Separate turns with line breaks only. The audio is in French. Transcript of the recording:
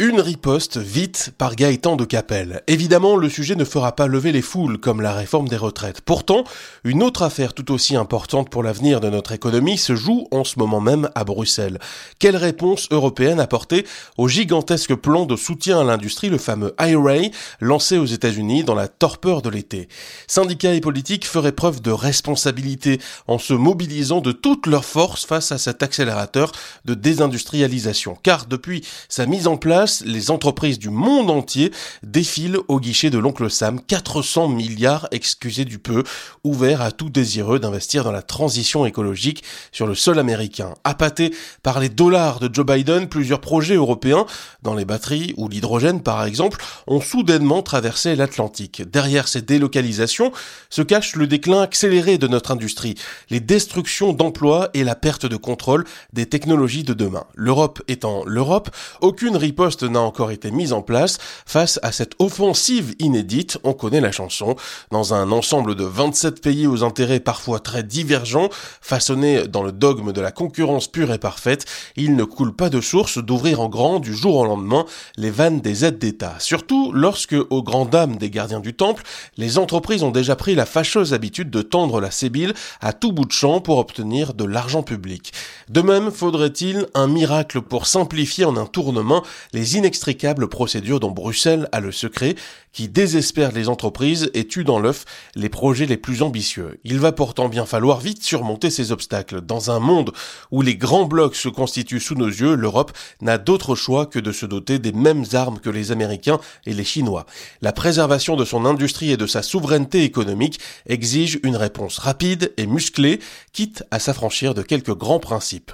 Une riposte vite par Gaëtan de Capelle. Évidemment, le sujet ne fera pas lever les foules comme la réforme des retraites. Pourtant, une autre affaire tout aussi importante pour l'avenir de notre économie se joue en ce moment même à Bruxelles. Quelle réponse européenne apporter au gigantesque plan de soutien à l'industrie, le fameux IRA, lancé aux États-Unis dans la torpeur de l'été? Syndicats et politiques feraient preuve de responsabilité en se mobilisant de toutes leurs forces face à cet accélérateur de désindustrialisation. Car depuis sa mise en place, les entreprises du monde entier défilent au guichet de l'oncle Sam 400 milliards, excusez du peu, ouverts à tout désireux d'investir dans la transition écologique sur le sol américain. Appâtés par les dollars de Joe Biden, plusieurs projets européens, dans les batteries ou l'hydrogène par exemple, ont soudainement traversé l'Atlantique. Derrière ces délocalisations se cache le déclin accéléré de notre industrie, les destructions d'emplois et la perte de contrôle des technologies de demain. L'Europe étant l'Europe, aucune riposte n'a encore été mise en place face à cette offensive inédite, on connaît la chanson, dans un ensemble de 27 pays aux intérêts parfois très divergents, façonnés dans le dogme de la concurrence pure et parfaite, il ne coule pas de source d'ouvrir en grand du jour au lendemain les vannes des aides d'État. Surtout lorsque, aux grandes dames des gardiens du temple, les entreprises ont déjà pris la fâcheuse habitude de tendre la sébile à tout bout de champ pour obtenir de l'argent public. De même, faudrait-il un miracle pour simplifier en un tournement les inextricables procédures dont Bruxelles a le secret, qui désespèrent les entreprises et tuent dans l'œuf les projets les plus ambitieux. Il va pourtant bien falloir vite surmonter ces obstacles. Dans un monde où les grands blocs se constituent sous nos yeux, l'Europe n'a d'autre choix que de se doter des mêmes armes que les Américains et les Chinois. La préservation de son industrie et de sa souveraineté économique exige une réponse rapide et musclée, quitte à s'affranchir de quelques grands principes.